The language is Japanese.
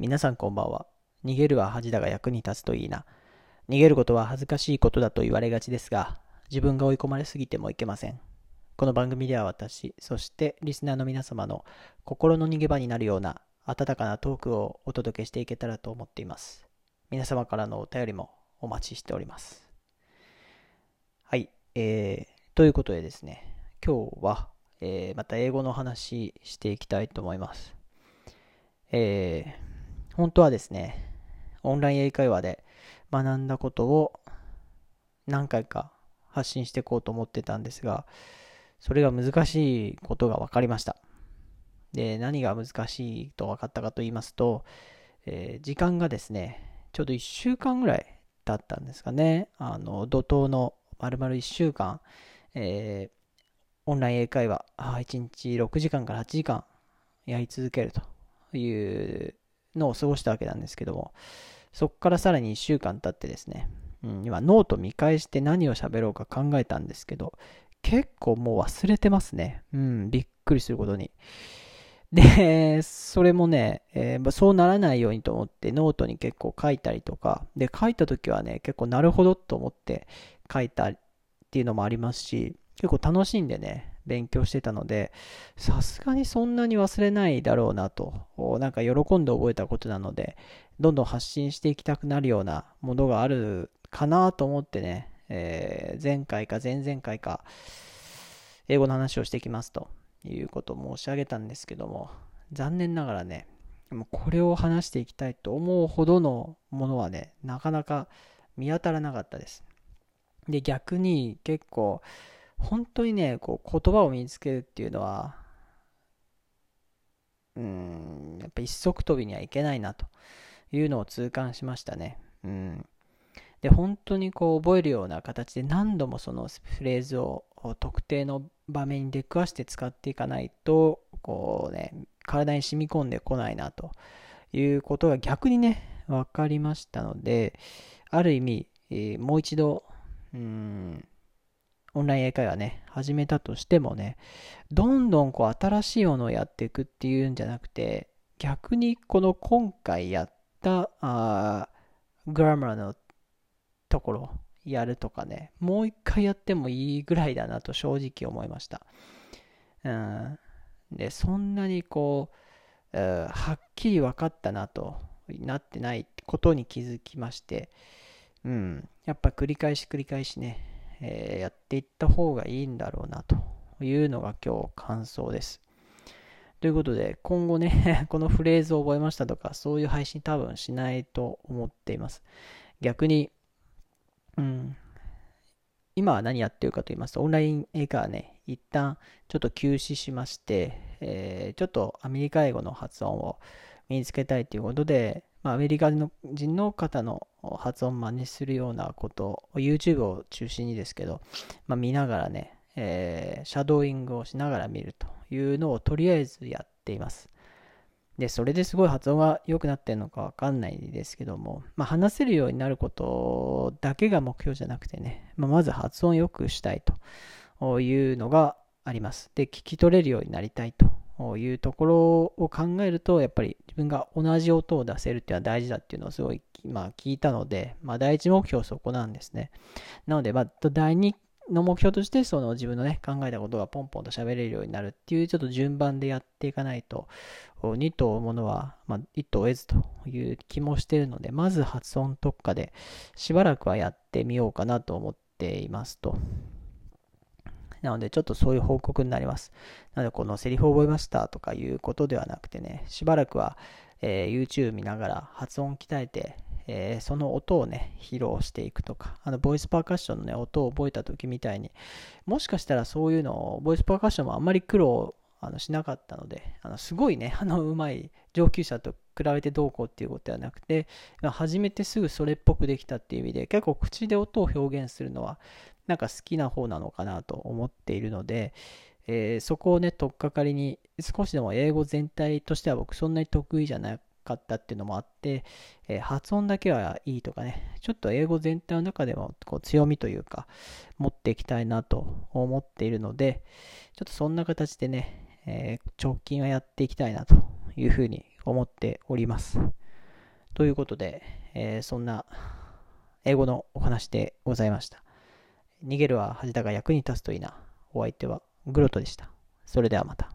皆さんこんばんは。逃げるは恥だが役に立つといいな。逃げることは恥ずかしいことだと言われがちですが、自分が追い込まれすぎてもいけません。この番組では私、そしてリスナーの皆様の心の逃げ場になるような温かなトークをお届けしていけたらと思っています。皆様からのお便りもお待ちしております。はい、えー、ということでですね、今日は、えー、また英語の話していきたいと思います。えー本当はですね、オンライン英会話で学んだことを何回か発信していこうと思ってたんですが、それが難しいことが分かりました。で、何が難しいと分かったかと言いますと、えー、時間がですね、ちょうど1週間ぐらい経ったんですかね。あの、怒涛の丸々1週間、えー、オンライン英会話、1日6時間から8時間やり続けるというのを過ごしたわけなんですけども、そこからさらに1週間経ってですね、うん、今ノート見返して何を喋ろうか考えたんですけど、結構もう忘れてますね。うん、びっくりすることに。で、それもね、えー、そうならないようにと思ってノートに結構書いたりとか、で、書いた時はね、結構なるほどと思って書いたっていうのもありますし、結構楽しんでね、勉強してたので、さすがにそんなに忘れないだろうなと、なんか喜んで覚えたことなので、どんどん発信していきたくなるようなものがあるかなと思ってね、えー、前回か前々回か、英語の話をしてきますということを申し上げたんですけども、残念ながらね、もうこれを話していきたいと思うほどのものはね、なかなか見当たらなかったです。で、逆に結構、本当にね、こう言葉を身につけるっていうのは、うん、ぱ一足飛びにはいけないなというのを痛感しましたね。うん。で、本当にこう覚えるような形で何度もそのフレーズを特定の場面に出くわして使っていかないと、こうね、体に染み込んでこないなということが逆にね、分かりましたので、ある意味、えー、もう一度、うん、オンライン英会話ね、始めたとしてもね、どんどんこう新しいものをやっていくっていうんじゃなくて、逆にこの今回やったあグラマーのところやるとかね、もう一回やってもいいぐらいだなと正直思いました。うん、で、そんなにこう、うんはっきり分かったなとなってないことに気づきまして、うん、やっぱ繰り返し繰り返しね、えー、やっていった方がいいんだろうなというのが今日感想です。ということで、今後ね このフレーズを覚えましたとか、そういう配信多分しないと思っています。逆に、うん、今は何やってるかと言いますと、オンライン英会話ね、一旦ちょっと休止しまして、えー、ちょっとアメリカ英語の発音を身につけたいということで、まあ、アメリカ人の方の発音真似するようなことを YouTube を中心にですけど、まあ、見ながらね、えー、シャドーイングをしながら見るというのをとりあえずやっています。で、それですごい発音が良くなってるのかわかんないですけども、まあ、話せるようになることだけが目標じゃなくてね、まあ、まず発音良くしたいというのがあります。で、聞き取れるようになりたいというところを考えると、やっぱり自分が同じ音を出せるっていうのは大事だっていうのをすごい、まあ、聞いたので、まあ、第一目標はそこなんですね。なので、まあ、第二の目標として、その自分のね、考えたことがポンポンと喋れるようになるっていう、ちょっと順番でやっていかないと、2とものは、まあ、1と得ずという気もしてるので、まず発音特化で、しばらくはやってみようかなと思っていますと。なので、ちょっとそういう報告になります。なので、このセリフを覚えましたとかいうことではなくてね、しばらくは、えー、YouTube 見ながら発音鍛えて、えー、その音をね、披露していくとか、あの、ボイスパーカッションのね、音を覚えた時みたいに、もしかしたらそういうのを、ボイスパーカッションもあんまり苦労あのしなかったので、あのすごいね、あの、うまい上級者と比べてどうこうっていうことではなくて、初めてすぐそれっぽくできたっていう意味で、結構口で音を表現するのは、なんか好きな方なのかなと思っているので、えー、そこをね、取っかかりに、少しでも英語全体としては僕そんなに得意じゃなかったっていうのもあって、えー、発音だけはいいとかね、ちょっと英語全体の中でもこう強みというか、持っていきたいなと思っているので、ちょっとそんな形でね、えー、直近はやっていきたいなというふうに思っております。ということで、えー、そんな英語のお話でございました。逃げるは恥だが役に立つといいな。お相手はグロトでした。それではまた。